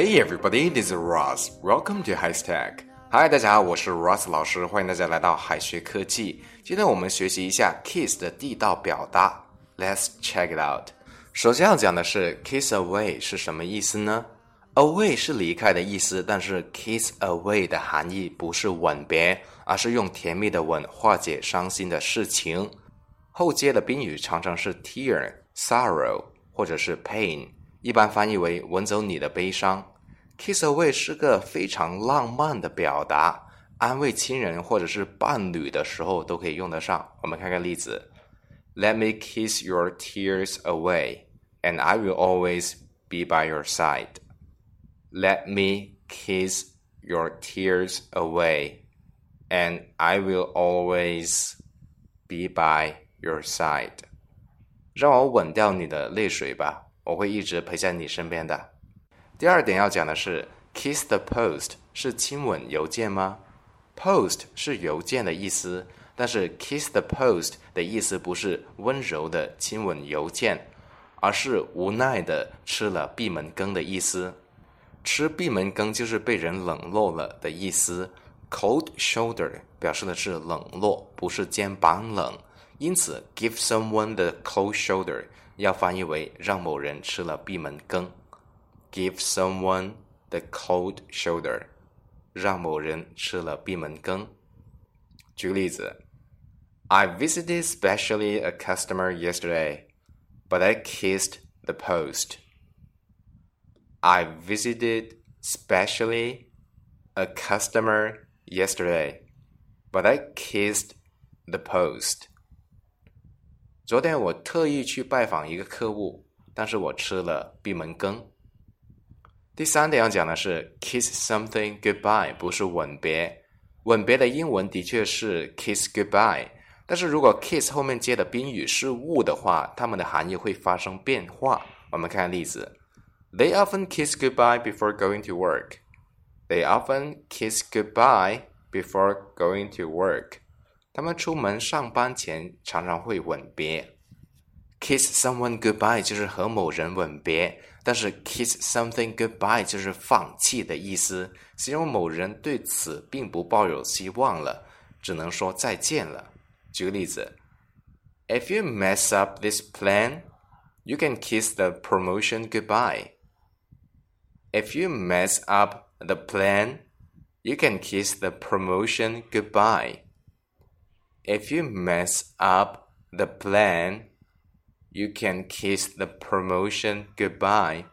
Hey everybody, this is Ross. Welcome to High Stack. Hi，大家好，我是 Ross 老师，欢迎大家来到海学科技。今天我们学习一下 kiss 的地道表达。Let's check it out. 首先要讲的是 kiss away 是什么意思呢？Away 是离开的意思，但是 kiss away 的含义不是吻别，而是用甜蜜的吻化解伤心的事情。后接的宾语常常是 tear、sorrow 或者是 pain，一般翻译为吻走你的悲伤。Kiss away 是个非常浪漫的表达，安慰亲人或者是伴侣的时候都可以用得上。我们看看例子：Let me kiss your tears away, and I will always be by your side. Let me kiss your tears away, and I will always be by your side. 让我吻掉你的泪水吧，我会一直陪在你身边的。第二点要讲的是，kiss the post 是亲吻邮件吗？post 是邮件的意思，但是 kiss the post 的意思不是温柔的亲吻邮件，而是无奈的吃了闭门羹的意思。吃闭门羹就是被人冷落了的意思。Cold shoulder 表示的是冷落，不是肩膀冷。因此，give someone the cold shoulder 要翻译为让某人吃了闭门羹。give someone the cold shoulder，让某人吃了闭门羹。举个例子，I visited specially a customer yesterday, but I kissed the post. I visited specially a customer yesterday, but I kissed the post. 昨天我特意去拜访一个客户，但是我吃了闭门羹。第三点要讲的是 kiss something goodbye，不是吻别。吻别的英文的确是 kiss goodbye，但是如果 kiss 后面接的宾语是物的话，它们的含义会发生变化。我们看例子：They often kiss goodbye before going to work. They often kiss goodbye before going to work. 他们出门上班前常常会吻别。kiss someone goodbye 就是和某人吻别。但是 kiss something goodbye 就是放弃的意思，形容某人对此并不抱有希望了，只能说再见了。举个例子，If you mess up this plan, you can kiss the promotion goodbye. If you mess up the plan, you can kiss the promotion goodbye. If you mess up the plan, You can kiss the promotion goodbye。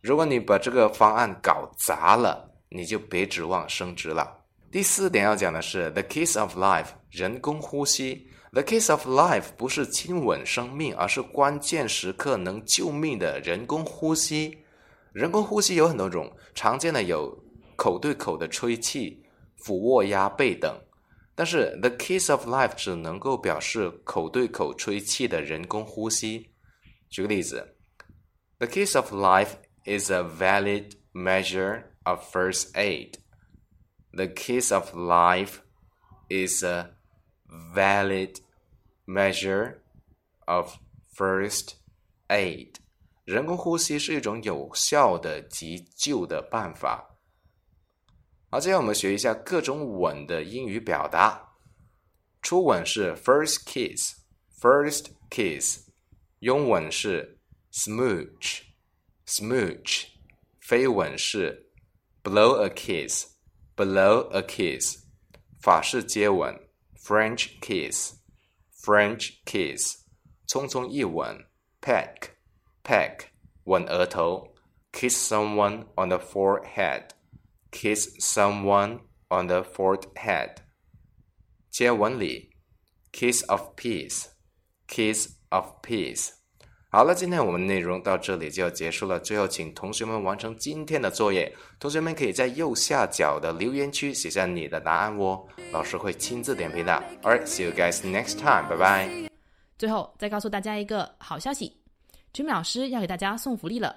如果你把这个方案搞砸了，你就别指望升职了。第四点要讲的是 the kiss of life，人工呼吸。The kiss of life 不是亲吻生命，而是关键时刻能救命的人工呼吸。人工呼吸有很多种，常见的有口对口的吹气、俯卧压背等。但是 the kiss of life 只能够表示口对口吹气的人工呼吸。举个例子，the kiss of life is a valid measure of first aid. The kiss of life is a valid measure of first aid. 人工呼吸是一种有效的急救的办法。 好，接下来我们学一下各种吻的英语表达。初吻是 first kiss，first kiss；拥吻是 smooch，smooch；飞吻是 blow a kiss，blow a kiss；法式接吻 French kiss，French kiss；匆匆一吻 peck，peck；吻额头 kiss someone on the forehead。Kiss someone on the forehead，接吻礼，kiss of peace，kiss of peace。好了，今天我们内容到这里就要结束了。最后，请同学们完成今天的作业。同学们可以在右下角的留言区写下你的答案哦，老师会亲自点评的。Alright, see you guys next time. 拜拜。最后再告诉大家一个好消息，Jimmy 老师要给大家送福利了。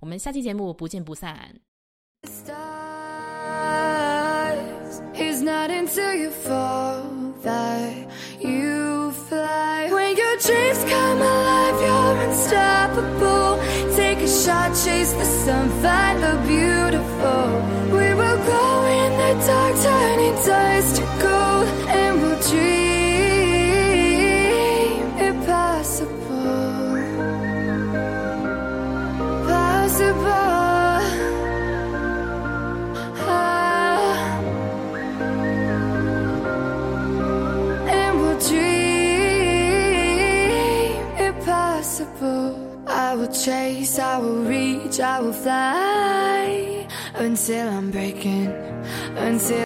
我们下期节目不见不散。stars not until you fall that you fly. When your dreams come alive, you're unstoppable. Take a shot, chase the sun, find the beautiful. I will chase, I will reach, I will fly until I'm breaking, until